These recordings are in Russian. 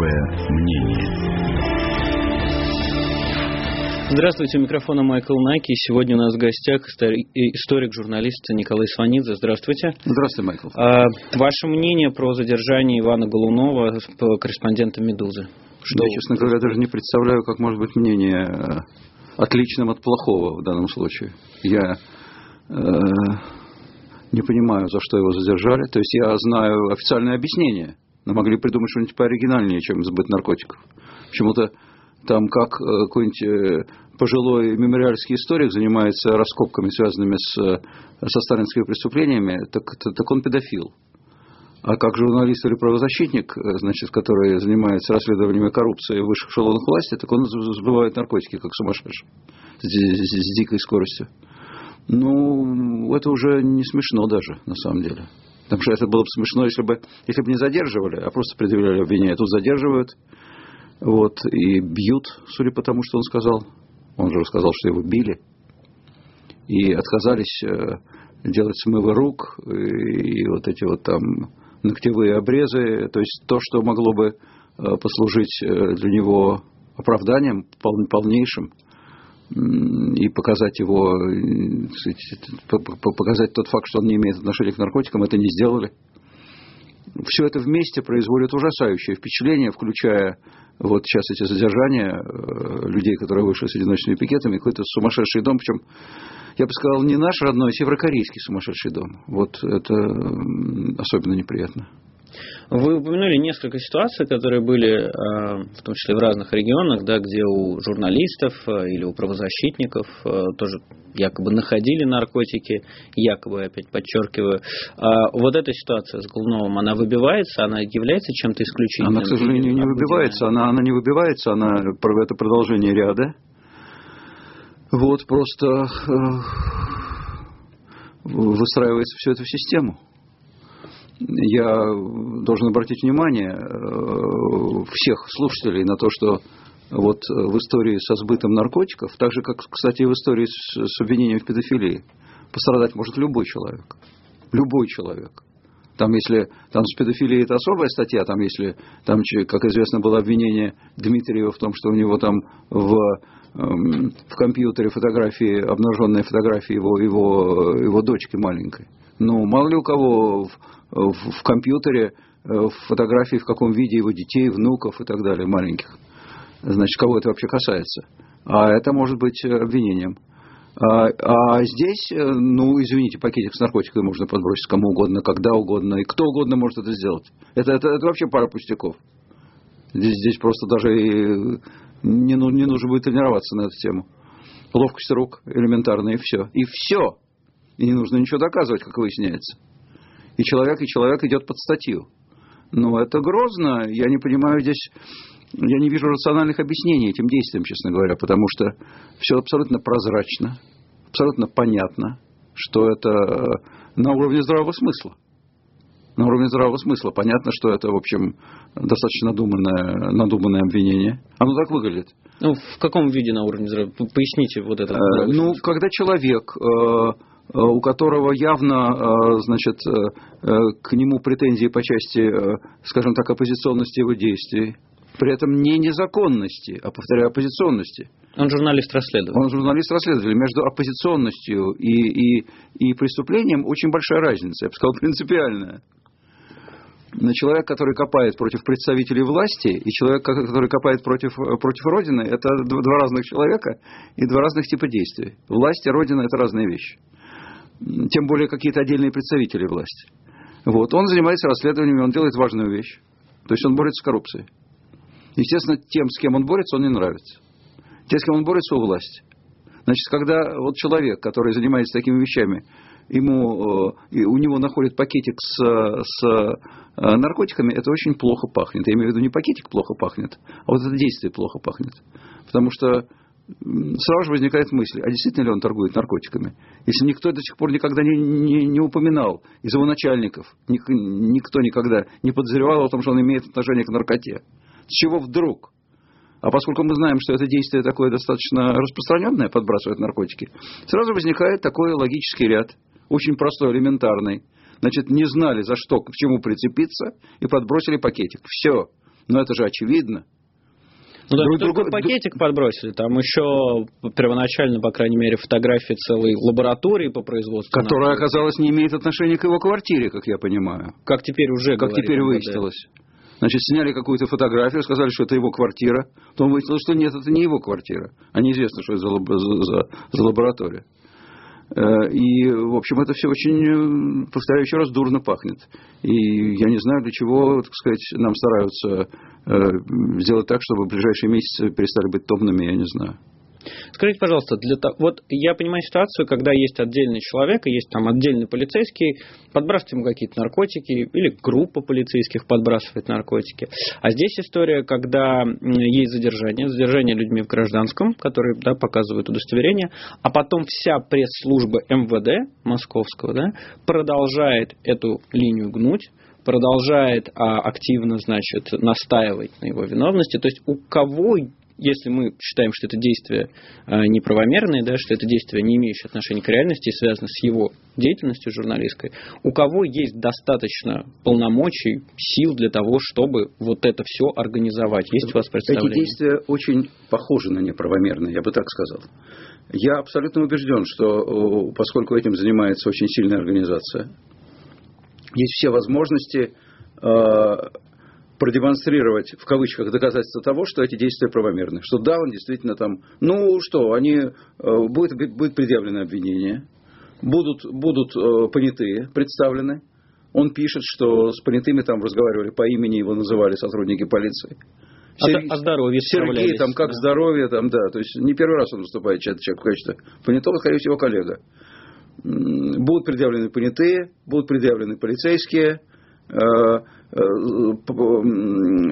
Особое мнение. Здравствуйте, у микрофона Майкл Наки. Сегодня у нас в гостях историк-журналист Николай Сванидзе. Здравствуйте. Здравствуйте, Майкл. А, ваше мнение про задержание Ивана Голунова, корреспондента «Медузы»? Что... Я, честно говоря, даже не представляю, как может быть мнение э, отличным от плохого в данном случае. Я э, не понимаю, за что его задержали. То есть я знаю официальное объяснение, но могли придумать что-нибудь пооригинальнее, чем сбыт наркотиков. Почему-то там как э, какой-нибудь э, пожилой мемориальский историк занимается раскопками, связанными с, э, со сталинскими преступлениями, так, так он педофил. А как журналист или правозащитник, значит, который занимается расследованиями коррупции в высших эшелонах власти, так он сбывает наркотики, как сумасшедший, с, с, с дикой скоростью. Ну, это уже не смешно даже, на самом деле. Потому что это было бы смешно, если бы, если бы не задерживали, а просто предъявляли обвинение. Тут задерживают, вот, и бьют, судя по тому, что он сказал. Он же сказал, что его били. И отказались э, делать смывы рук и вот эти вот там ногтевые обрезы. То есть то, что могло бы э, послужить э, для него оправданием полнейшим и показать его, показать тот факт, что он не имеет отношения к наркотикам, это не сделали. Все это вместе производит ужасающее впечатление, включая вот сейчас эти задержания э, людей, которые вышли с одиночными пикетами, какой-то сумасшедший дом, причем, я бы сказал, не наш родной, а северокорейский сумасшедший дом. Вот это особенно неприятно. Вы упомянули несколько ситуаций, которые были, э, в том числе в разных регионах, да, где у журналистов э, или у правозащитников э, тоже якобы находили наркотики, якобы, опять подчеркиваю. А вот эта ситуация с Голуновым, она выбивается, она является чем-то исключительным? Она, к сожалению, не выбивается, она, она не выбивается, она это продолжение ряда. Вот просто выстраивается все это в систему я должен обратить внимание э, всех слушателей на то, что вот в истории со сбытом наркотиков, так же, как, кстати, и в истории с, обвинением в педофилии, пострадать может любой человек. Любой человек. Там, если там с педофилией это особая статья, там, если, там, как известно, было обвинение Дмитриева в том, что у него там в, эм, в компьютере фотографии, обнаженные фотографии его, его, его дочки маленькой. Ну, мало ли у кого в, в компьютере э, фотографии в каком виде его детей, внуков и так далее, маленьких. Значит, кого это вообще касается? А это может быть э, обвинением. А, а здесь, э, ну, извините, пакетик с наркотиками можно подбросить кому угодно, когда угодно, и кто угодно может это сделать. Это, это, это вообще пара пустяков. Здесь, здесь просто даже не, ну, не нужно будет тренироваться на эту тему. Ловкость рук элементарная, и все. И все. И не нужно ничего доказывать, как выясняется. И человек, и человек идет под статью. Но это грозно. Я не понимаю здесь, я не вижу рациональных объяснений этим действиям, честно говоря, потому что все абсолютно прозрачно, абсолютно понятно, что это на уровне здравого смысла. На уровне здравого смысла. Понятно, что это, в общем, достаточно надуманное, надуманное обвинение. Оно так выглядит. Ну, в каком виде на уровне здравого? Поясните вот это. Э, ну, когда человек э, Э, у которого явно, э, значит, э, к нему претензии по части, скажем так, оппозиционности его действий, при этом не незаконности, а, повторяю, оппозиционности. Он журналист-расследователь. Он журналист-расследователь. Между оппозиционностью и, и, и преступлением очень большая разница, я бы сказал, принципиальная. Человек, который копает против представителей власти, и человек, который копает против, против Родины, это два разных человека и два разных типа действий. Власть и Родина – это разные вещи тем более какие-то отдельные представители власти. Вот. Он занимается расследованиями, он делает важную вещь. То есть он борется с коррупцией. Естественно, тем, с кем он борется, он не нравится. Те, с кем он борется, у власти. Значит, когда вот человек, который занимается такими вещами, ему, э, у него находят пакетик с, с э, наркотиками, это очень плохо пахнет. Я имею в виду не пакетик плохо пахнет, а вот это действие плохо пахнет. Потому что сразу же возникает мысль, а действительно ли он торгует наркотиками? Если никто до сих пор никогда не, не, не упоминал из его начальников, ник, никто никогда не подозревал о том, что он имеет отношение к наркоте. С чего вдруг? А поскольку мы знаем, что это действие такое достаточно распространенное, подбрасывать наркотики, сразу возникает такой логический ряд, очень простой, элементарный. Значит, не знали, за что, к чему прицепиться, и подбросили пакетик. Все. Но это же очевидно. Ну, да, друг, другой пакетик подбросили. Там еще первоначально, по крайней мере, фотографии целой лаборатории по производству. Которая, оказалось, не имеет отношения к его квартире, как я понимаю. Как теперь уже Как теперь выяснилось. Значит, сняли какую-то фотографию, сказали, что это его квартира. Потом выяснилось, что нет, это не его квартира. А неизвестно, что это за, за, за лаборатория. Э, и, в общем, это все очень, э, повторяю еще раз, дурно пахнет. И я не знаю, для чего, так сказать, нам стараются э, сделать так, чтобы в ближайшие месяцы перестали быть томными, я не знаю. Скажите, пожалуйста, для того, вот я понимаю ситуацию, когда есть отдельный человек, и есть там отдельный полицейский, подбрасывает ему какие-то наркотики, или группа полицейских подбрасывает наркотики. А здесь история, когда есть задержание, задержание людьми в гражданском, которые да, показывают удостоверение, а потом вся пресс-служба МВД московского да, продолжает эту линию гнуть, продолжает а, активно, значит, настаивать на его виновности. То есть у кого если мы считаем, что это действие э, неправомерное, да, что это действие, не имеющее отношения к реальности и связано с его деятельностью журналистской, у кого есть достаточно полномочий, сил для того, чтобы вот это все организовать? Есть у вас представление? Эти действия очень похожи на неправомерные, я бы так сказал. Я абсолютно убежден, что поскольку этим занимается очень сильная организация, есть все возможности э, продемонстрировать, в кавычках, доказательства того, что эти действия правомерны. Что да, он действительно там, ну что, они, э, будет, будет предъявлено обвинение, будут, будут э, понятые представлены. Он пишет, что с понятыми там разговаривали по имени, его называли сотрудники полиции. Сергей, о здоровье Сергей, там, как да. здоровье, там, да. То есть не первый раз он выступает, человек, человек в качестве понятого, скорее всего, коллега. Будут предъявлены понятые, будут предъявлены полицейские,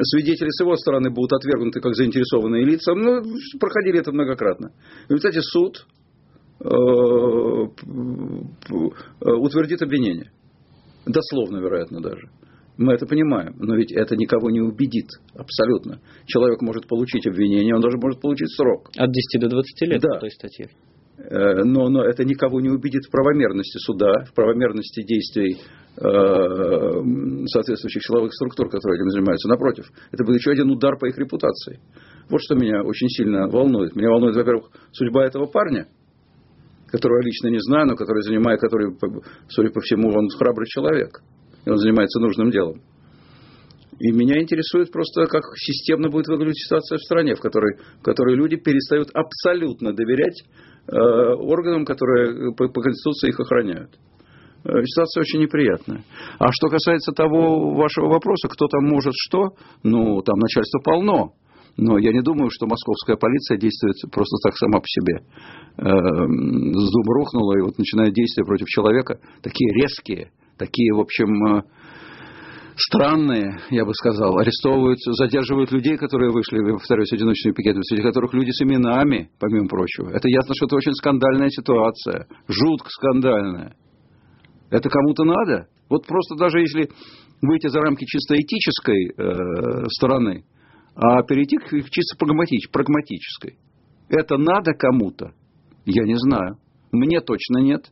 свидетели с его стороны будут отвергнуты как заинтересованные лица. Ну, проходили это многократно. В результате суд э, утвердит обвинение. Дословно, вероятно, даже. Мы это понимаем, но ведь это никого не убедит абсолютно. Человек может получить обвинение, он даже может получить срок. От 10 до 20 лет да. по той статье. Но, но это никого не убедит в правомерности суда, в правомерности действий Э, соответствующих силовых структур, которые этим занимаются. Напротив, это будет еще один удар по их репутации. Вот что меня очень сильно волнует. Меня волнует, во-первых, судьба этого парня, которого я лично не знаю, но который занимает, который, судя по всему, он храбрый человек. И он занимается нужным делом. И меня интересует просто, как системно будет выглядеть ситуация в стране, в которой, в которой люди перестают абсолютно доверять э, органам, которые по, по Конституции их охраняют. Э, ситуация очень неприятная. А что касается того вашего вопроса, кто там может что, ну, там начальство полно. Но я не думаю, что московская полиция действует просто так сама по себе. Э, с дум рухнула, и вот начинает действия против человека. Такие резкие, такие, в общем, э, странные, я бы сказал, арестовывают, задерживают людей, которые вышли, повторюсь, одиночные пикеты, среди которых люди с именами, помимо прочего. Это ясно, что это очень скандальная ситуация, жутко скандальная. Это кому-то надо? Вот просто даже если выйти за рамки чисто этической э, стороны, а перейти к чисто прагматич, прагматической. Это надо кому-то? Я не знаю. Мне точно нет.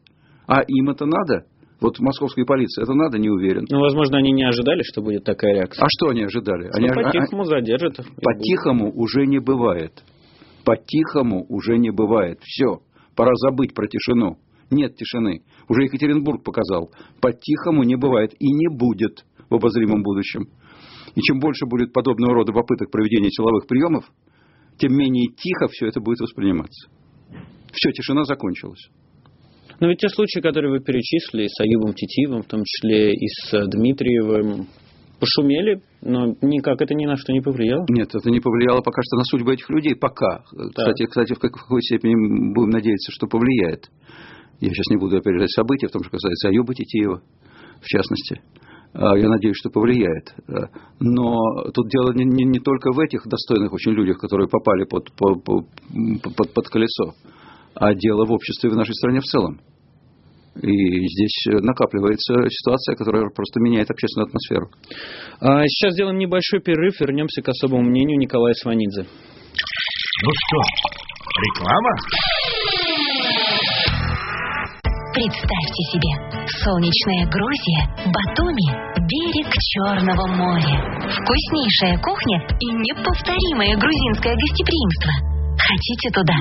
А им это надо? Вот московской полиции это надо, не уверен. Ну, возможно, они не ожидали, что будет такая реакция. А что они ожидали? Они ну, по-тихому а, задержат их. По-тихому уже не бывает. По-тихому уже не бывает. Все. Пора забыть про тишину. Нет тишины. Уже Екатеринбург показал. По-тихому не бывает и не будет в обозримом будущем. И чем больше будет подобного рода попыток проведения силовых приемов, тем менее тихо все это будет восприниматься. Все, тишина закончилась. Но ведь те случаи, которые вы перечислили, с Аюбом Титивом, в том числе и с Дмитриевым, пошумели, но никак это ни на что не повлияло. Нет, это не повлияло пока что на судьбу этих людей. Пока. Кстати, кстати, в какой степени будем надеяться, что повлияет. Я сейчас не буду опережать события, в том, что касается Аюба Титиева, в частности. А, я надеюсь, что повлияет. А, но тут дело не, не, не только в этих достойных очень людях, которые попали под, под, под, под колесо, а дело в обществе в нашей стране в целом. И здесь накапливается ситуация, которая просто меняет общественную атмосферу. А сейчас сделаем небольшой перерыв, вернемся к особому мнению Николая Сванидзе. Ну что, реклама? Представьте себе, солнечная Грузия, Батуми, берег Черного моря. Вкуснейшая кухня и неповторимое грузинское гостеприимство. Хотите туда?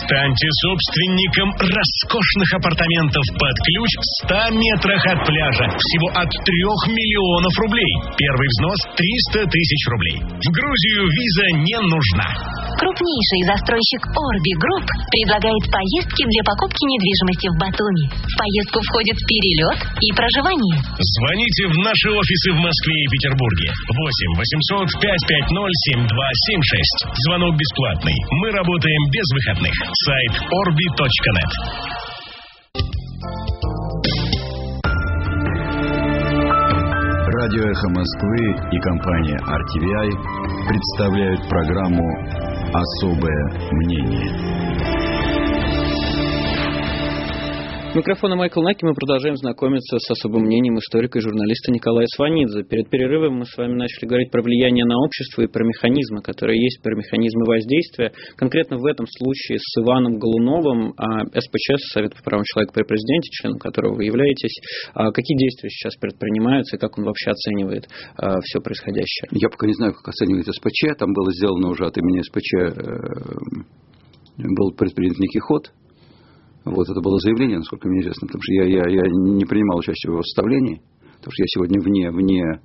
Станьте собственником роскошных апартаментов под ключ в 100 метрах от пляжа. Всего от 3 миллионов рублей. Первый взнос 300 тысяч рублей. В Грузию виза не нужна. Крупнейший застройщик Orbi Group предлагает поездки для покупки недвижимости в Батуми. В поездку входит перелет и проживание. Звоните в наши офисы в Москве и Петербурге. 8 800 550 7276. Звонок бесплатный. Мы работаем без выходных. Сайт orbi.net. Радио «Эхо Москвы» и компания RTVI представляют программу «Особое мнение». Микрофона Майкл Наки мы продолжаем знакомиться с особым мнением историка и журналиста Николая Сванидзе. Перед перерывом мы с вами начали говорить про влияние на общество и про механизмы, которые есть, про механизмы воздействия. Конкретно в этом случае с Иваном Голуновым, а, СПЧ, Совет по правам человека при президенте, членом которого вы являетесь, а, какие действия сейчас предпринимаются и как он вообще оценивает а, все происходящее? Я пока не знаю, как оценивает СПЧ. Там было сделано уже от имени СПЧ э, был предпринят некий ход – вот это было заявление, насколько мне известно, потому что я, я, я не принимал участие в его составлении, потому что я сегодня вне, вне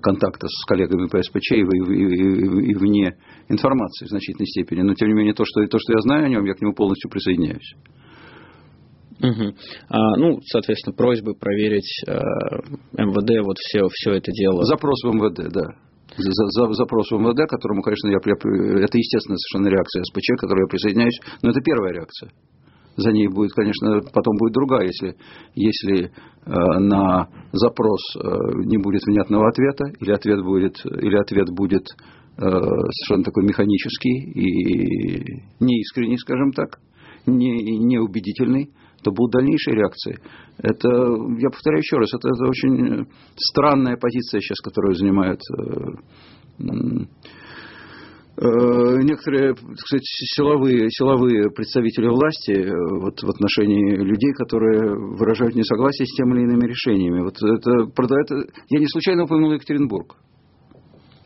контакта с коллегами по СПЧ и, и, и, и вне информации в значительной степени. Но, тем не менее, то что, то, что я знаю о нем, я к нему полностью присоединяюсь. Угу. А, ну, соответственно, просьбы проверить э, МВД, вот все, все это дело. Запрос в МВД, да. За, за, запрос в МВД, которому, конечно, я, это естественная совершенно реакция СПЧ, к которой я присоединяюсь, но это первая реакция за ней будет, конечно, потом будет другая, если, если э, на запрос э, не будет внятного ответа, или ответ будет, или ответ будет э, совершенно такой механический и неискренний, скажем так, не, неубедительный, то будут дальнейшие реакции. Это, я повторяю еще раз, это, это очень странная позиция сейчас, которую занимает Э, некоторые, так сказать, силовые, силовые представители власти э, вот, в отношении людей, которые выражают несогласие с теми или иными решениями. Вот это, это, я не случайно упомянул Екатеринбург.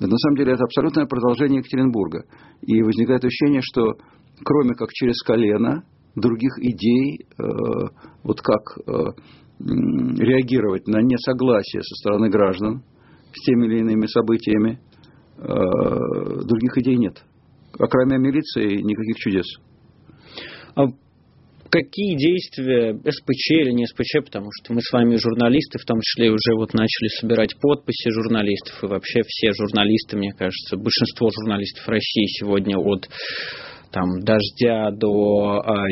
Но на самом деле это абсолютное продолжение Екатеринбурга. И возникает ощущение, что кроме как через колено, других идей, э, вот как э, реагировать на несогласие со стороны граждан с теми или иными событиями, Э, других идей нет. А кроме милиции никаких чудес. А какие действия СПЧ или не СПЧ, потому что мы с вами журналисты, в том числе уже вот начали собирать подписи журналистов, и вообще все журналисты, мне кажется, большинство журналистов России сегодня от там, «Дождя» до а,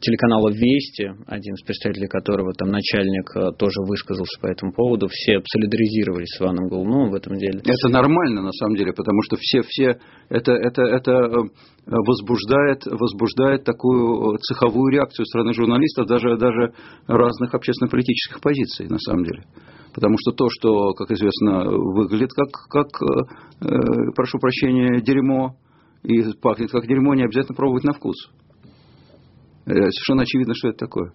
телеканала «Вести», один из представителей которого там начальник а, тоже высказался по этому поводу, все солидаризировались с Иваном Голуновым в этом деле. Это нормально, на самом деле, потому что все, все это, это, это э, возбуждает, возбуждает такую цеховую реакцию страны журналистов, даже, даже разных общественно-политических позиций, на самом деле. Потому что то, что, как известно, выглядит как, как э, э прошу прощения, дерьмо, и пахнет как дерьмо, не обязательно пробовать на вкус. Э, совершенно очевидно, что это такое.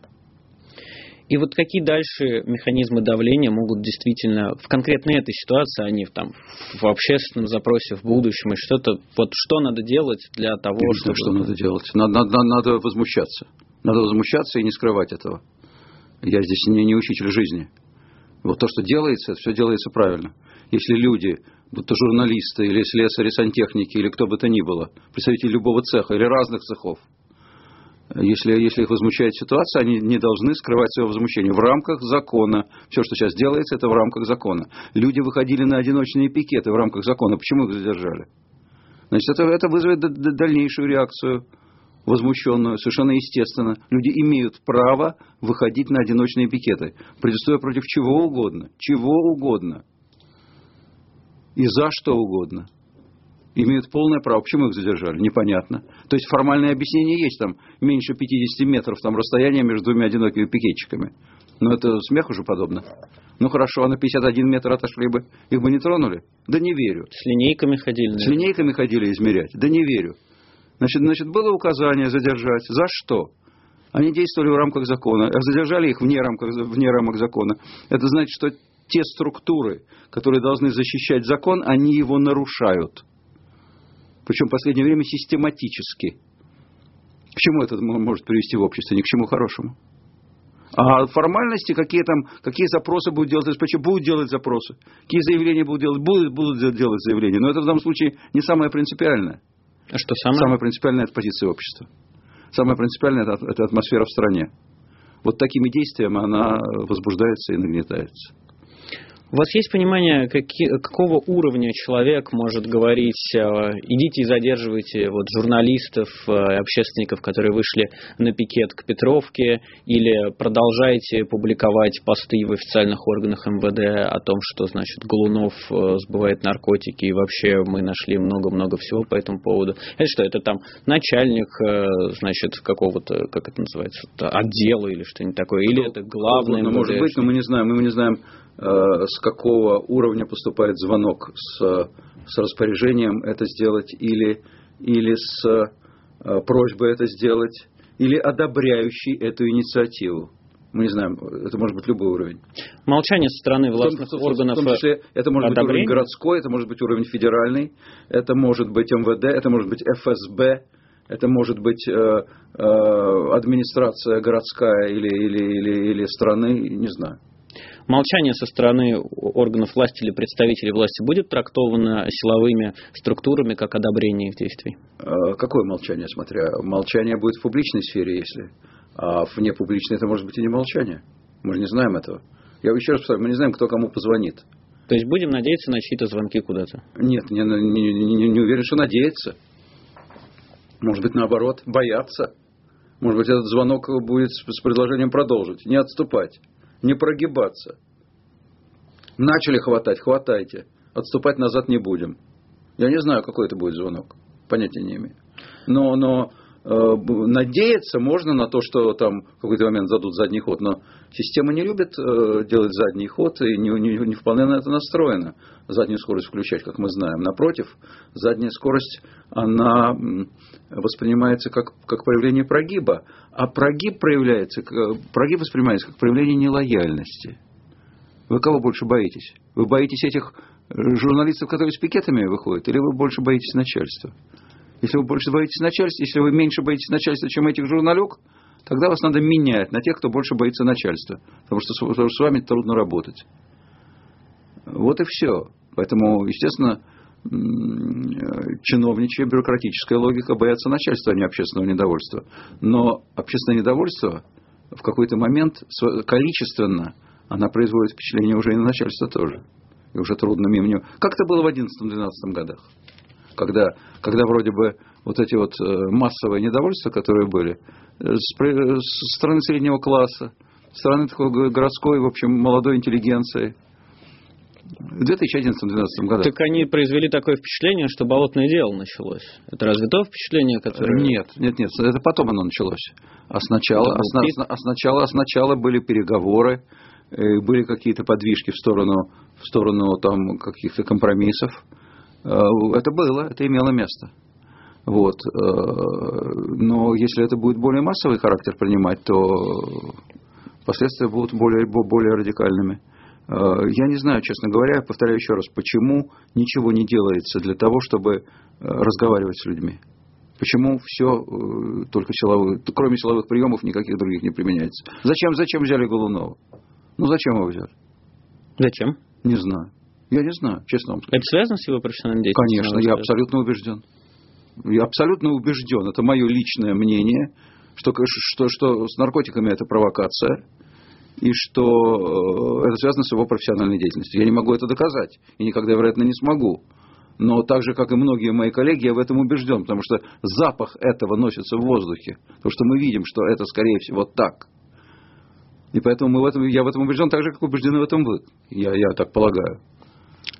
И вот какие дальше механизмы давления могут действительно в конкретной этой ситуации, а не в, там, в общественном запросе в будущем, и что-то, вот что надо делать для того, Я чтобы... Что надо делать? Надо, надо, надо возмущаться. Надо возмущаться и не скрывать этого. Я здесь не, не учитель жизни. Вот то, что делается, все делается правильно. Если люди будь то журналисты или слесари, сантехники или кто бы то ни было, представители любого цеха или разных цехов, если, если их возмущает ситуация, они не должны скрывать свое возмущение в рамках закона. Все, что сейчас делается, это в рамках закона. Люди выходили на одиночные пикеты в рамках закона. Почему их задержали? Значит, это, это вызовет дальнейшую реакцию возмущенную, совершенно естественно. Люди имеют право выходить на одиночные пикеты, протестуя против чего угодно, чего угодно и за что угодно. Имеют полное право. Почему их задержали? Непонятно. То есть формальное объяснение есть там меньше 50 метров там расстояние между двумя одинокими пикетчиками. Но это смех уже подобно. Ну хорошо, а на 51 метр отошли бы, их бы не тронули? Да не верю. С линейками ходили? С линейками ходили измерять? Да не верю. Значит, значит, было указание задержать. За что? Они действовали в рамках закона. Задержали их вне, рамках, вне рамок закона. Это значит, что те структуры, которые должны защищать закон, они его нарушают. Причем в последнее время систематически. К чему это может привести в обществе? Ни к чему хорошему. А формальности, какие там, какие запросы будут делать СПЧ, будут делать запросы. Какие заявления будут делать, будут, будут делать заявления. Но это в данном случае не самое принципиальное. А что самое? Самое принципиальное – это позиция общества. Самое принципиальное – это атмосфера в стране. Вот такими действиями она возбуждается и нагнетается. У вас есть понимание, какие, какого уровня человек может говорить, э, идите и задерживайте вот, журналистов, э, общественников, которые вышли на пикет к Петровке, или продолжайте публиковать посты в официальных органах МВД о том, что, значит, Голунов э, сбывает наркотики, и вообще мы нашли много-много всего по этому поводу. Это что, это там начальник, значит, какого-то, как это называется, отдела или что-нибудь такое, или это главное ну, Может быть, но мы не знаем, мы не знаем, с какого уровня поступает звонок с, с распоряжением это сделать или, или с э, просьбой это сделать, или одобряющий эту инициативу. Мы не знаем, это может быть любой уровень. Молчание со стороны властных в том, органов. В том числе, это может одобрения? быть уровень городской, это может быть уровень федеральный, это может быть МВД, это может быть ФСБ, это может быть э, э, администрация городская или, или, или, или страны, не знаю молчание со стороны органов власти или представителей власти будет трактовано силовыми структурами как одобрение их действий? А, какое молчание, смотря? Молчание будет в публичной сфере, если. А вне публичной это может быть и не молчание. Мы же не знаем этого. Я еще раз повторяю, мы не знаем, кто кому позвонит. То есть будем надеяться на чьи-то звонки куда-то? Нет, не, не, не, не уверен, что надеяться. Может быть, наоборот, бояться. Может быть, этот звонок будет с предложением продолжить, не отступать не прогибаться. Начали хватать, хватайте. Отступать назад не будем. Я не знаю, какой это будет звонок. Понятия не имею. Но, но э, надеяться можно на то, что там в какой-то момент задут задний ход. Но система не любит э, делать задний ход и не, не, не вполне на это настроена. Заднюю скорость включать, как мы знаем. Напротив, задняя скорость, она воспринимается как, как проявление прогиба. А прогиб проявляется, прогиб воспринимается как проявление нелояльности. Вы кого больше боитесь? Вы боитесь этих э, журналистов, которые с пикетами выходят, или вы больше боитесь начальства? Если вы больше боитесь начальства, если вы меньше боитесь начальства, чем этих журналюк, тогда вас надо менять на тех, кто больше боится начальства. Потому что с, вами трудно работать. Вот и все. Поэтому, естественно, чиновничья бюрократическая логика боятся начальства, а не общественного недовольства. Но общественное недовольство в какой-то момент количественно она производит впечатление уже и на начальство тоже. И уже трудно мимо него. Как это было в 11-12 годах? Когда, когда вроде бы вот эти вот э, массовые недовольства, которые были, э, с стороны среднего класса, с стороны такой городской, в общем, молодой интеллигенции – в 2011-2012 году. Так они произвели такое впечатление, что болотное дело началось. Это разве то впечатление, которое... Нет, нет, нет, это потом оно началось. А сначала, а, сна, а сначала, а сначала были переговоры, э, были какие-то подвижки в сторону, в сторону там каких-то компромиссов. Это было, это имело место. Вот. Э, но если это будет более массовый характер принимать, то последствия будут более, более радикальными. Э, я не знаю, честно говоря, повторяю еще раз, почему ничего не делается для того, чтобы э, разговаривать с людьми. Почему все только силовые, кроме силовых приемов никаких других не применяется? Зачем, зачем взяли Голунова? Ну зачем его взяли? Зачем? Не знаю. Я не знаю, честно вам скажу. Это связано с его профессиональной деятельностью? Конечно, я абсолютно убежден. Я абсолютно убежден. Это мое личное мнение, что, что, что с наркотиками это провокация и что э, это связано с его профессиональной деятельностью. Я не могу это доказать, и никогда, вероятно, не смогу. Но так же, как и многие мои коллеги, я в этом убежден, потому что запах этого носится в воздухе. Потому что мы видим, что это, скорее всего, так. И поэтому мы в этом, я в этом убежден так же, как убеждены в этом вы. Я, я так полагаю.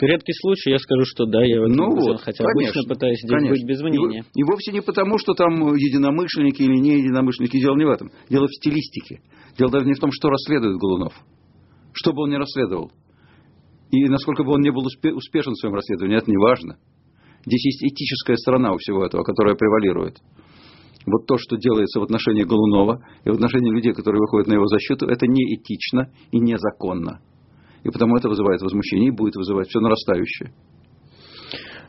Редкий случай, я скажу, что да, я в этом ну убежден, вот, хотя конечно, обычно пытаюсь здесь конечно. быть без мнения. И, и вовсе не потому, что там единомышленники или не единомышленники, дело не в этом. Дело в стилистике. Дело даже не в том, что расследует Голунов. Что бы он ни расследовал. И насколько бы он не был успешен в своем расследовании, это не важно. Здесь есть этическая сторона у всего этого, которая превалирует. вот то, что делается в отношении Голунова и в отношении людей, которые выходят на его защиту, это неэтично и незаконно. И потому это вызывает возмущение и будет вызывать все нарастающее.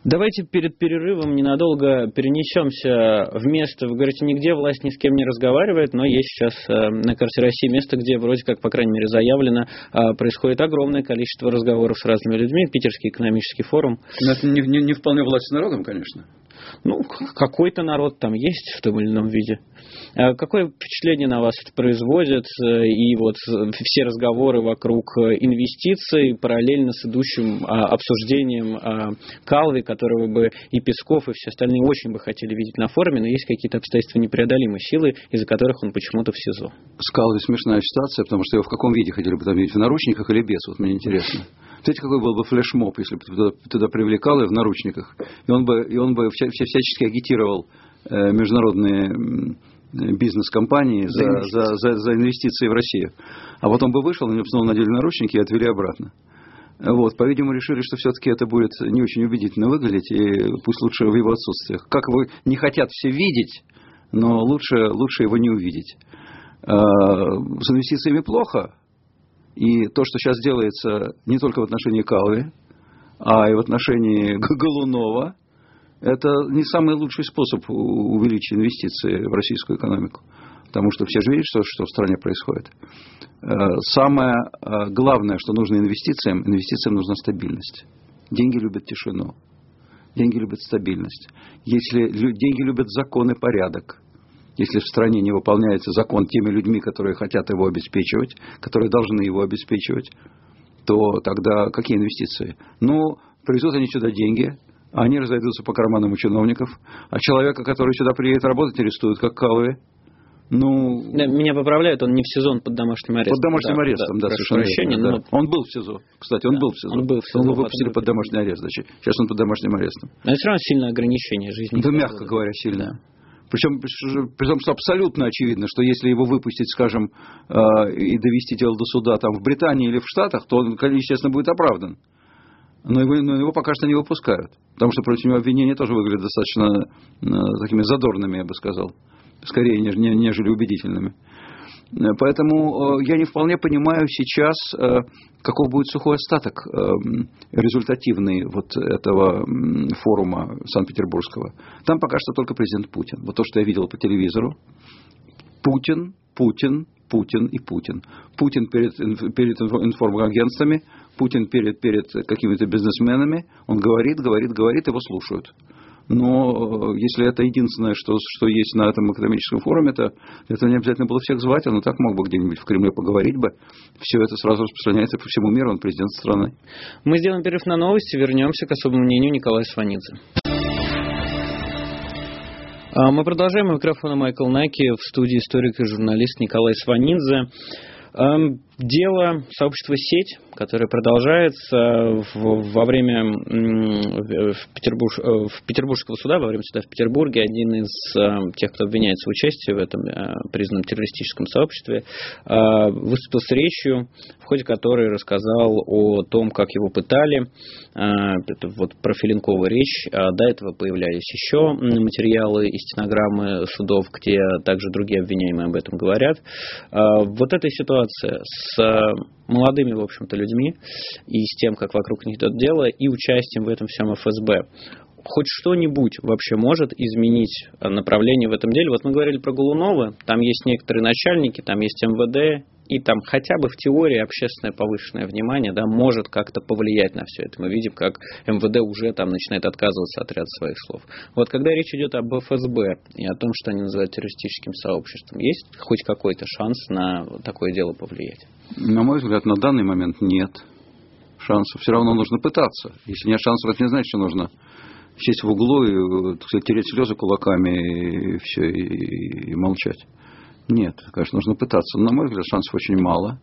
Давайте перед перерывом ненадолго перенесемся в место. Вы говорите, нигде власть ни с кем не разговаривает, но есть сейчас э, на карте России место, где вроде как, по крайней мере, заявлено, э, происходит огромное количество разговоров с разными людьми. Питерский экономический форум. Но это не, не, не вполне власть с народом, конечно. Ну, какой-то народ там есть в том или ином виде. А какое впечатление на вас это производит? Э, и вот все разговоры вокруг инвестиций параллельно с идущим а, обсуждением а, Калви, которого бы и Песков, и все остальные очень бы хотели видеть на форуме, но есть какие-то обстоятельства непреодолимой силы, из-за которых он почему-то в СИЗО. С Калви смешная ситуация, потому что его в каком виде хотели бы там видеть? В наручниках или без? Вот мне интересно. Знаете, какой был бы флешмоб, если бы туда, туда привлекал и в наручниках? И он бы, и он бы вся, всячески агитировал э, международные бизнес-компании за, за, за, за инвестиции в Россию. А потом бы вышел, на него снова надели наручники и отвели обратно. Вот, по-видимому, решили, что все-таки это будет не очень убедительно выглядеть, и пусть лучше в его отсутствиях. Как вы не хотят все видеть, но лучше, лучше его не увидеть. А, с инвестициями плохо, и то, что сейчас делается не только в отношении Калви, а и в отношении Голунова, это не самый лучший способ увеличить инвестиции в российскую экономику. Потому что все же видят, что, в стране происходит. Э, самое э, главное, что нужно инвестициям, инвестициям нужна стабильность. Деньги любят тишину. Деньги любят стабильность. Если деньги любят закон и порядок, если в стране не выполняется закон теми людьми, которые хотят его обеспечивать, которые должны его обеспечивать, то тогда какие инвестиции? Ну, привезут они сюда деньги, они разойдутся по карманам у чиновников, а человека, который сюда приедет работать, арестуют, как Калуи. Ну, меня поправляют, он не в сезон под домашним арестом. Под домашним да, арестом, да, да совершенно верно, да. Он был в СИЗО. Кстати, он да, был в СИЗО. Он был в СИЗО. Его выпустили под домашний арест. Значит. Сейчас он под домашним арестом. Но это все равно сильное ограничение жизни. Да, мягко говоря, сильное. Да. Причем, причем что абсолютно очевидно, что если его выпустить, скажем, э, и довести дело до суда там в Британии или в Штатах, то он, естественно, будет оправдан. Но его, но его пока что не выпускают. Потому что против него обвинения тоже выглядят достаточно э, такими задорными, я бы сказал. Скорее, нежели убедительными. Поэтому э, я не вполне понимаю сейчас, э, каков будет сухой остаток э, результативный вот этого форума Санкт-Петербургского. Там пока что только президент Путин. Вот то, что я видел по телевизору. Путин, Путин, Путин и Путин. Путин перед, перед информагентствами, Путин перед, перед какими-то бизнесменами. Он говорит, говорит, говорит, его слушают. Но если это единственное, что, что есть на этом экономическом форуме, то это не обязательно было всех звать, он и так мог бы где-нибудь в Кремле поговорить бы. Все это сразу распространяется по всему миру, он президент страны. Мы сделаем перерыв на новости, вернемся к особому мнению Николая Сванидзе. А, мы продолжаем. У микрофона Майкл Наки в студии историк и журналист Николай Сванидзе. Дело сообщества «Сеть», которое продолжается во время в, Петербург, э, в Петербургского суда, во время суда в Петербурге, один из э, тех, кто обвиняется в участии в этом э, признанном террористическом сообществе, выступил с речью, в ходе которой рассказал о том, как его пытали. Это вот про Филинкова речь. До этого появлялись еще материалы и стенограммы судов, где также другие обвиняемые об этом говорят. Вот эта ситуация с молодыми, в общем-то, людьми и с тем, как вокруг них идет дело, и участием в этом всем ФСБ хоть что-нибудь вообще может изменить направление в этом деле. Вот мы говорили про Голунова, там есть некоторые начальники, там есть МВД, и там хотя бы в теории общественное повышенное внимание да, может как-то повлиять на все это. Мы видим, как МВД уже там начинает отказываться от ряда своих слов. Вот когда речь идет об ФСБ и о том, что они называют террористическим сообществом, есть хоть какой-то шанс на такое дело повлиять? На мой взгляд, на данный момент нет шансов. Все равно нужно пытаться. Если нет шансов, это не значит, что нужно сесть в углу и так сказать, тереть слезы кулаками и все, и, и молчать. Нет, конечно, нужно пытаться. На мой взгляд, шансов очень мало.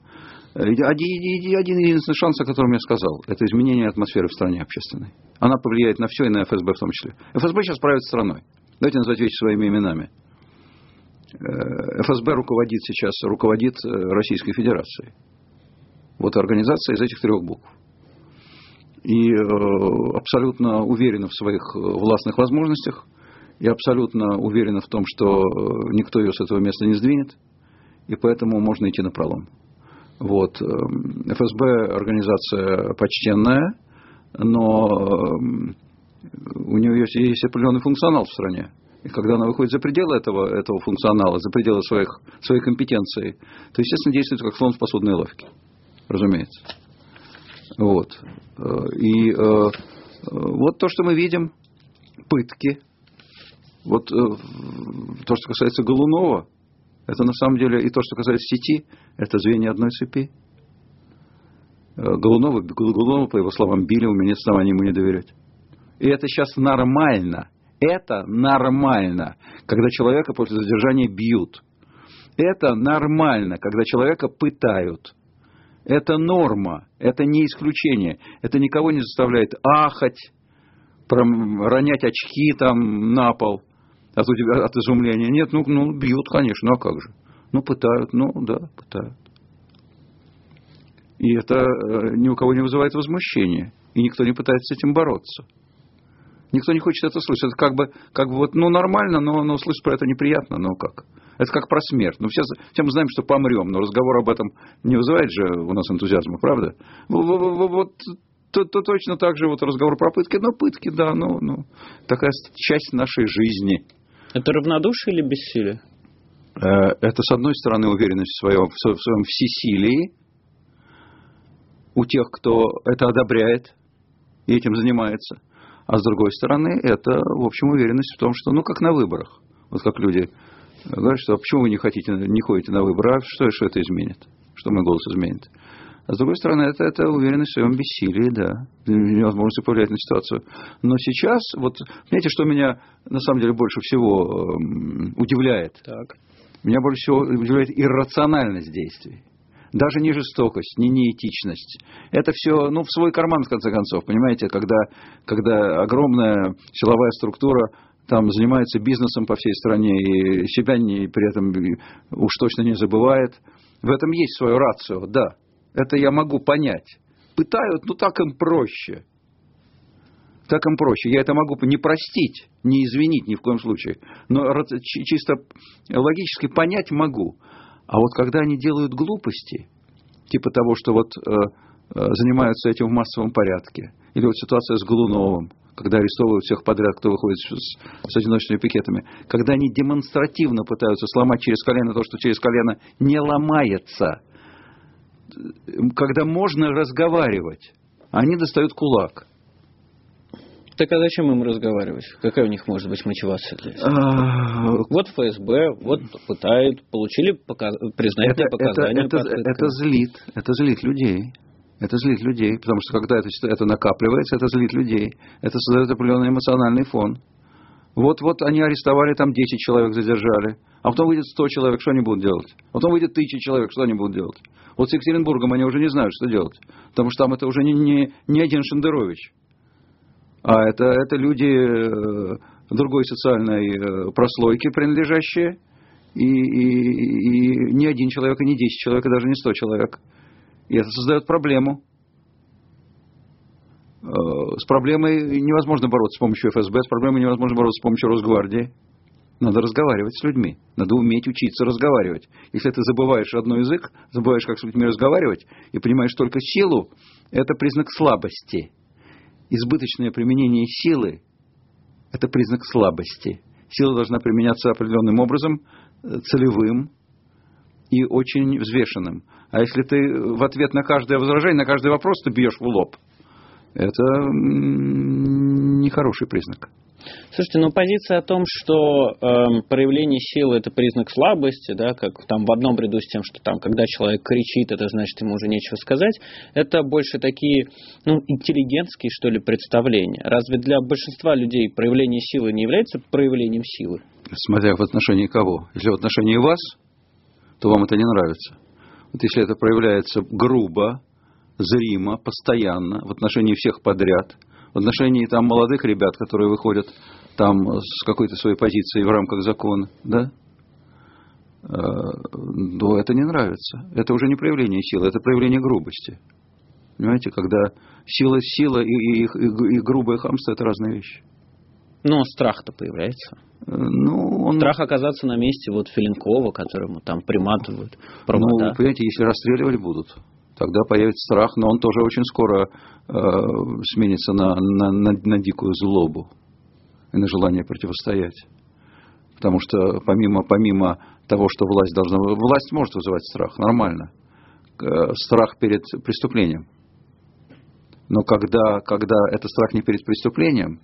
Один, один единственный шанс, о котором я сказал, это изменение атмосферы в стране общественной. Она повлияет на все, и на ФСБ в том числе. ФСБ сейчас правит страной. Давайте назвать вещи своими именами. Э, ФСБ руководит сейчас, руководит э, Российской Федерацией. Вот организация из этих трех букв. И э, абсолютно уверена в своих властных возможностях Я абсолютно уверен в том, что никто ее с этого места не сдвинет, и поэтому можно идти на пролом. Вот. Эм, ФСБ организация почтенная, но эм, у нее есть, есть определенный функционал в стране. И когда она выходит за пределы этого, этого функционала, за пределы своих, своей компетенции, то, естественно, действует как слон в посудной лавке. Разумеется. Вот. Э, и э, вот то, что мы видим, пытки. Вот э, то, что касается Голунова, это на самом деле и то, что касается сети, это звенья одной цепи. Голунова, Голунова, по его словам, били, у меня нет оснований ему не доверять. И это сейчас нормально. Это нормально, когда человека после задержания бьют. Это нормально, когда человека пытают. Это норма, это не исключение. Это никого не заставляет ахать, ронять очки там на пол от, от изумления. Нет, ну, ну бьют, конечно, а как же? Ну пытают, ну да, пытают. И это э, ни у кого не вызывает возмущения. И никто не пытается с этим бороться. Никто не хочет это слышать. Это как бы, как бы вот, ну, нормально, но, но слышать про это неприятно, но как? Это как про смерть. Ну, все, все мы знаем, что помрем, но разговор об этом не вызывает же у нас энтузиазма, правда? Вот то, то точно так же вот разговор про пытки. Ну, пытки, да, ну, ну, такая часть нашей жизни. Это равнодушие или бессилие? Э, это, с одной стороны, уверенность в своем, в своем всесилии у тех, кто это одобряет и этим занимается. А с другой стороны, это, в общем, уверенность в том, что, ну, как на выборах. Вот как люди говорят, что а почему вы не хотите, не ходите на выборы, а что, что это изменит? Что мой голос изменит? А с другой стороны, это, это уверенность в своем бессилии, да, невозможность повлиять на ситуацию. Но сейчас, вот, знаете, что меня на самом деле больше всего э, удивляет? Так. Меня больше всего удивляет иррациональность действий даже не жестокость, не неэтичность. Это все, ну, в свой карман, в конце концов, понимаете, когда, когда огромная силовая структура там занимается бизнесом по всей стране и себя не, при этом уж точно не забывает. В этом есть свое рацио, да. Это я могу понять. Пытают, ну так им проще. Так им проще. Я это могу не простить, не извинить ни в коем случае. Но чисто логически понять могу. А вот когда они делают глупости, типа того, что вот э, э, занимаются этим в массовом порядке, или вот ситуация с Голуновым, когда арестовывают всех подряд, кто выходит с, с одиночными пикетами, когда они демонстративно пытаются сломать через колено то, что через колено не ломается, когда можно разговаривать, они достают кулак. Так а зачем им разговаривать? Какая у них может быть мотивация для этого? А, вот ФСБ, вот пытают, получили показ... признательные это, показания. Это, это, это злит, это злит людей. Это злит людей, потому что когда это, это накапливается, это злит людей. Это создает определенный эмоциональный фон. Вот-вот они арестовали, там 10 человек задержали. А потом выйдет 100 человек, что они будут делать? А потом выйдет 1000 человек, что они будут делать? Вот с Екатеринбургом они уже не знают, что делать. Потому что там это уже не, не, не один Шендерович. А это, это люди э, другой социальной э, прослойки принадлежащие. И, и, и не один человек, и не 10 человек, и даже не 100 человек. И это создает проблему. Э, с проблемой невозможно бороться с помощью ФСБ, с проблемой невозможно бороться с помощью Росгвардии. Надо разговаривать с людьми. Надо уметь учиться разговаривать. Если ты забываешь родной язык, забываешь, как с людьми разговаривать, и понимаешь только силу, это признак слабости избыточное применение силы – это признак слабости. Сила должна применяться определенным образом, э, целевым и очень взвешенным. А если ты в ответ на каждое возражение, на каждый вопрос ты бьешь в лоб, это нехороший признак. Слушайте, ну позиция о том, что э, проявление силы это признак слабости, да, как там в одном ряду с тем, что там, когда человек кричит, это значит ему уже нечего сказать, это больше такие, ну, интеллигентские, что ли, представления. Разве для большинства людей проявление силы не является проявлением силы? Смотря в отношении кого. Если в отношении вас, то вам это не нравится. Вот если это проявляется грубо, зримо, постоянно, в отношении всех подряд – в отношении там молодых ребят, которые выходят там с какой-то своей позицией в рамках закона, да, то э, это не нравится. Это уже не проявление силы, это проявление грубости. Понимаете, когда сила, сила и, и, и, и грубое хамство – это разные вещи. Но страх-то появляется. Э, Ну, он... Страх оказаться на месте вот Филинкова, которому там приматывают Ну, провода. понимаете, если расстреливать будут, тогда появится страх, но он тоже очень скоро э, сменится на, на, на, на дикую злобу и на желание противостоять. Потому что помимо, помимо того, что власть должна... Власть может вызывать страх, нормально. Э, Страх перед преступлением. Но когда, когда это страх не перед преступлением,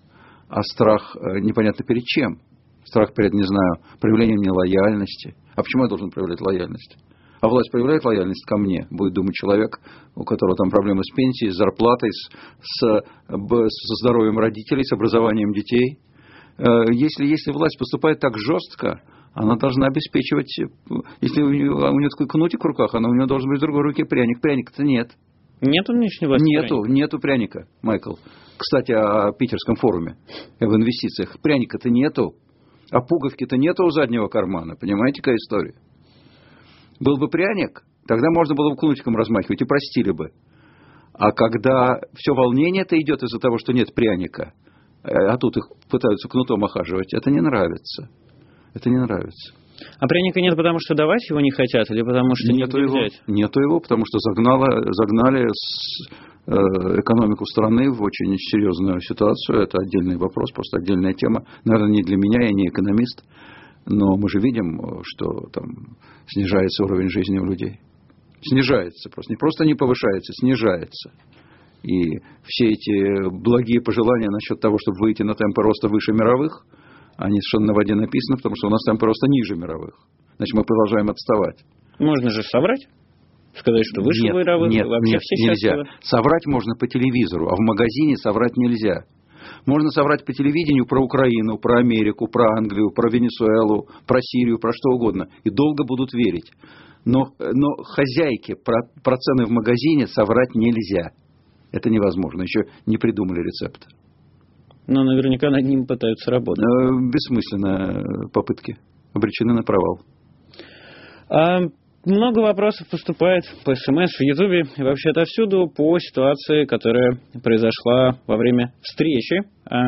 а страх э, непонятно перед чем. Страх перед, не знаю, проявлением нелояльности. А почему я должен проявлять лояльность? А власть проявляет лояльность ко мне, будет думать человек, у которого там проблемы с пенсией, с зарплатой, с, с, со здоровьем родителей, с образованием детей. Э, Если, если власть поступает так жестко, она должна обеспечивать, э, если у нее, у нее такой кнутик в руках, она у нее должен быть в другой руке пряник. Пряника-то нет. Нету нынешней власти? Нету, нету пряника, Майкл. Кстати, о питерском форуме в инвестициях. Пряника-то нету, а пуговки-то нету у заднего кармана. Понимаете, какая история? Был бы пряник, тогда можно было бы кнутиком размахивать и простили бы. А когда все волнение-то идет из-за того, что нет пряника, э, а тут их пытаются кнутом охаживать, это не нравится. Это не нравится. А пряника нет, потому что давать его не хотят, или потому что Нету его, взять? нету его, потому что загнало, загнали с- э, экономику страны в очень серьезную ситуацию. Это отдельный вопрос, просто отдельная тема. Наверное, не для меня, я не экономист, но мы же видим, э, что там снижается уровень жизни у людей. Снижается просто. Не просто не повышается, снижается. И все эти благие пожелания насчет того, чтобы выйти на темпы роста выше мировых, они совершенно на воде написаны, потому что у нас темпы роста ниже мировых. Значит, мы продолжаем отставать. Можно же соврать, сказать, что выше нет, мировых, нет, вообще нет, все нельзя. счастливы. Соврать можно по телевизору, а в магазине соврать нельзя. Можно соврать по телевидению про Украину, про Америку, про Англию, про Венесуэлу, про Сирию, про что угодно. И долго будут верить. Но, но хозяйке про, про цены в магазине соврать нельзя. Это невозможно. Еще не придумали рецепт. Но наверняка над ним пытаются работать. Э, Бессмысленно попытки. Обречены на провал. А, много вопросов поступает по СМС в Ютубе и вообще отовсюду по ситуации, которая произошла во время встречи, а,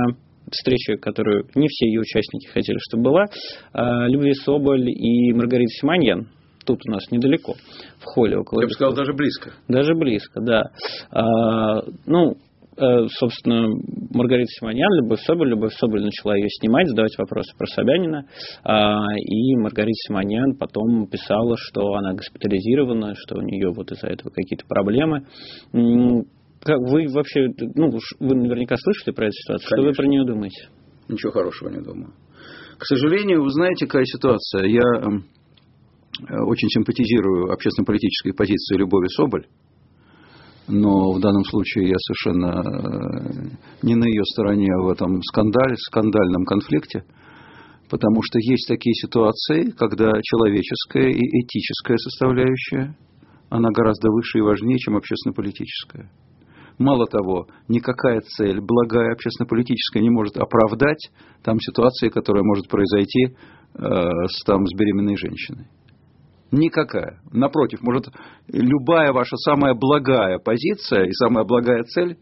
встречи, которую не все ее участники хотели, чтобы была, а, Любви Соболь и Маргарита Симоньян. Тут у нас недалеко, в холле около... Я бы сказал, даже близко. Даже близко, да. А, ну, собственно, Маргарита Симонян, Любовь Соболь, Любовь Соболь начала ее снимать, задавать вопросы про Собянина, а, и Маргарита Симонян потом писала, что она госпитализирована, что у нее вот из-за этого какие-то проблемы. Как вы вообще, ну, вы наверняка слышали про эту ситуацию, что вы Конечно. про нее думаете? Ничего хорошего не думаю. К сожалению, вы знаете, какая ситуация. Я эм, э, очень симпатизирую общественно-политической позиции Любови Соболь, но в данном случае я совершенно э, не на ее стороне в этом скандале, скандальном конфликте, потому что есть такие ситуации, когда человеческая и этическая составляющая, она гораздо выше и важнее, чем общественно-политическая. Мало того, никакая цель, благая общественно-политическая, не может оправдать там ситуации, которая может произойти э, с, там, с беременной женщиной. Никакая. Напротив, может, любая ваша самая благая позиция и самая благая цель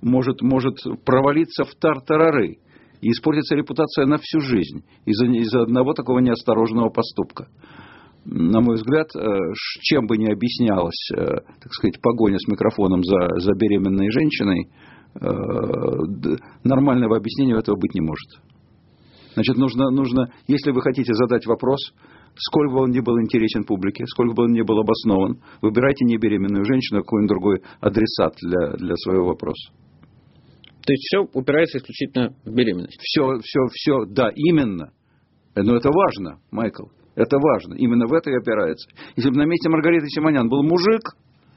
может, может провалиться в тартарары и испортится репутация на всю жизнь из-за из одного такого неосторожного поступка на мой взгляд, э, чем бы ни объяснялась, э, так сказать, погоня с микрофоном за, за беременной женщиной, э, нормального объяснения этого быть не может. Значит, нужно, нужно, если вы хотите задать вопрос, сколько бы он ни был интересен публике, сколько бы он ни был обоснован, выбирайте не беременную женщину, а какой-нибудь другой адресат для, для своего вопроса. То есть все упирается исключительно в беременность. Все, все, все, да, именно. Но это важно, Майкл. Это важно. Именно в это и опирается. Если бы на месте Маргариты Симонян был мужик,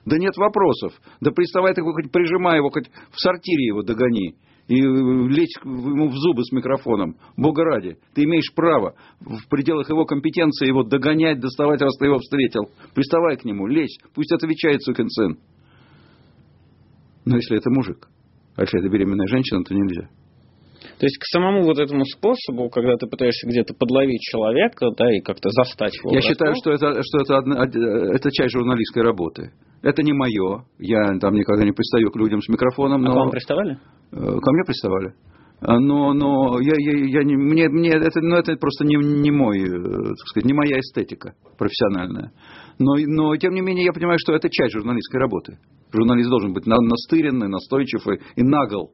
да нет вопросов. Да приставай ты хоть прижимай его, хоть в сортире его догони. И лезь ему в зубы с микрофоном. Бога ради. Ты имеешь право в пределах его компетенции его догонять, доставать, раз ты его встретил. Приставай к нему, лезь. Пусть отвечает сукин сын. Но если это мужик, а если это беременная женщина, то нельзя. То есть к самому вот этому способу, когда ты пытаешься где-то подловить человека, да, и как-то застать его. Я врасплох, считаю, что это, что это, одна- од- это часть журналистской работы. Это не мое. Я там никогда не пристаю к людям с микрофоном. А Но к вам приставали? э, ко мне приставали. А, но, но я, я, я не, мне, мне это, ну, это просто не, не мой, э, так сказать, не моя эстетика профессиональная. Но, но, тем не менее, я понимаю, что это часть журналистской работы. Журналист должен быть настыренный, настойчив и, и нагл,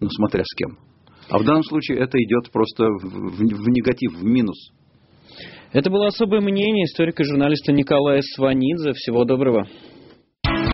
ну, смотря с кем. А в данном случае это идет просто в, в, в негатив, в минус. Это было особое мнение историка и журналиста Николая Сванидзе. Всего доброго.